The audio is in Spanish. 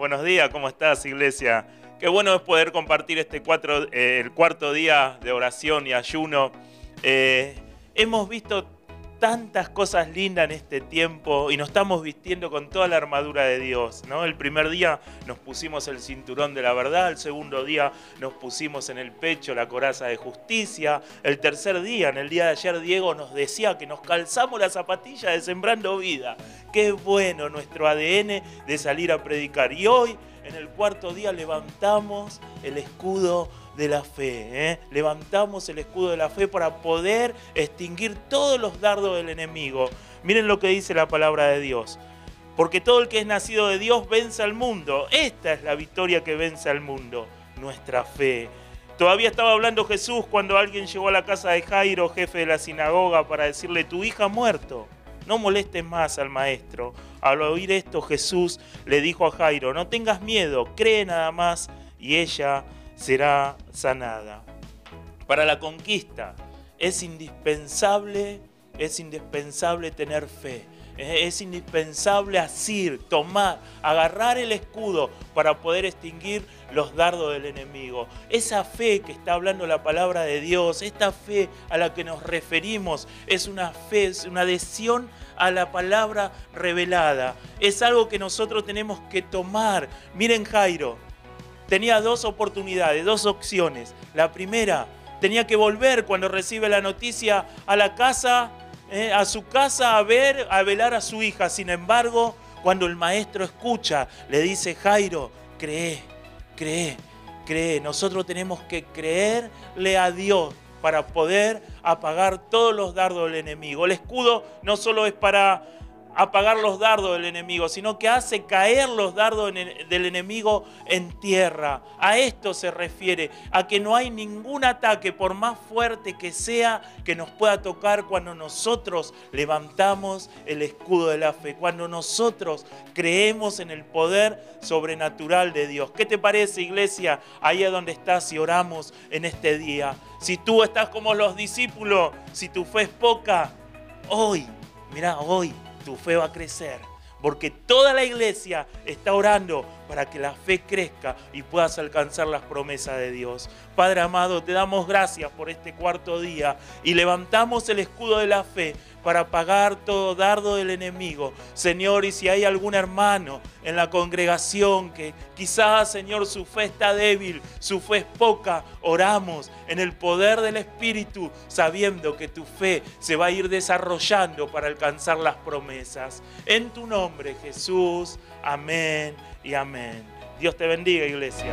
buenos días, ¿cómo estás, iglesia? Qué bueno es poder compartir este cuatro, eh, el cuarto día de oración y ayuno. Eh, hemos visto tantas cosas lindas en este tiempo y nos estamos vistiendo con toda la armadura de Dios, ¿no? El primer día nos pusimos el cinturón de la verdad, el segundo día nos pusimos en el pecho la coraza de justicia, el tercer día, en el día de ayer Diego nos decía que nos calzamos la zapatilla de sembrando vida. Qué bueno nuestro ADN de salir a predicar. Y hoy, en el cuarto día, levantamos el escudo de la fe. ¿eh? Levantamos el escudo de la fe para poder extinguir todos los dardos del enemigo. Miren lo que dice la palabra de Dios. Porque todo el que es nacido de Dios vence al mundo. Esta es la victoria que vence al mundo, nuestra fe. Todavía estaba hablando Jesús cuando alguien llegó a la casa de Jairo, jefe de la sinagoga, para decirle, tu hija ha muerto. No molestes más al maestro. Al oír esto, Jesús le dijo a Jairo, no tengas miedo, cree nada más y ella será sanada. Para la conquista es indispensable, es indispensable tener fe. Es indispensable asir, tomar, agarrar el escudo para poder extinguir los dardos del enemigo. Esa fe que está hablando la palabra de Dios, esta fe a la que nos referimos, es una fe, es una adhesión a la palabra revelada. Es algo que nosotros tenemos que tomar. Miren Jairo, tenía dos oportunidades, dos opciones. La primera, tenía que volver cuando recibe la noticia a la casa, eh, a su casa a ver, a velar a su hija. Sin embargo, cuando el maestro escucha, le dice, Jairo, cree, cree, cree. Nosotros tenemos que creerle a Dios para poder apagar todos los dardos del enemigo. El escudo no solo es para apagar los dardos del enemigo, sino que hace caer los dardos del enemigo en tierra. A esto se refiere, a que no hay ningún ataque, por más fuerte que sea, que nos pueda tocar cuando nosotros levantamos el escudo de la fe, cuando nosotros creemos en el poder sobrenatural de Dios. ¿Qué te parece, iglesia, ahí es donde estás y oramos en este día? Si tú estás como los discípulos, si tu fe es poca, hoy, mira, hoy tu fe va a crecer. Porque toda la iglesia está orando para que la fe crezca y puedas alcanzar las promesas de Dios. Padre amado, te damos gracias por este cuarto día y levantamos el escudo de la fe para apagar todo dardo del enemigo. Señor, y si hay algún hermano en la congregación que quizás, Señor, su fe está débil, su fe es poca, oramos en el poder del Espíritu, sabiendo que tu fe se va a ir desarrollando para alcanzar las promesas. En tu nombre, Jesús. Amén y amén. Dios te bendiga, iglesia.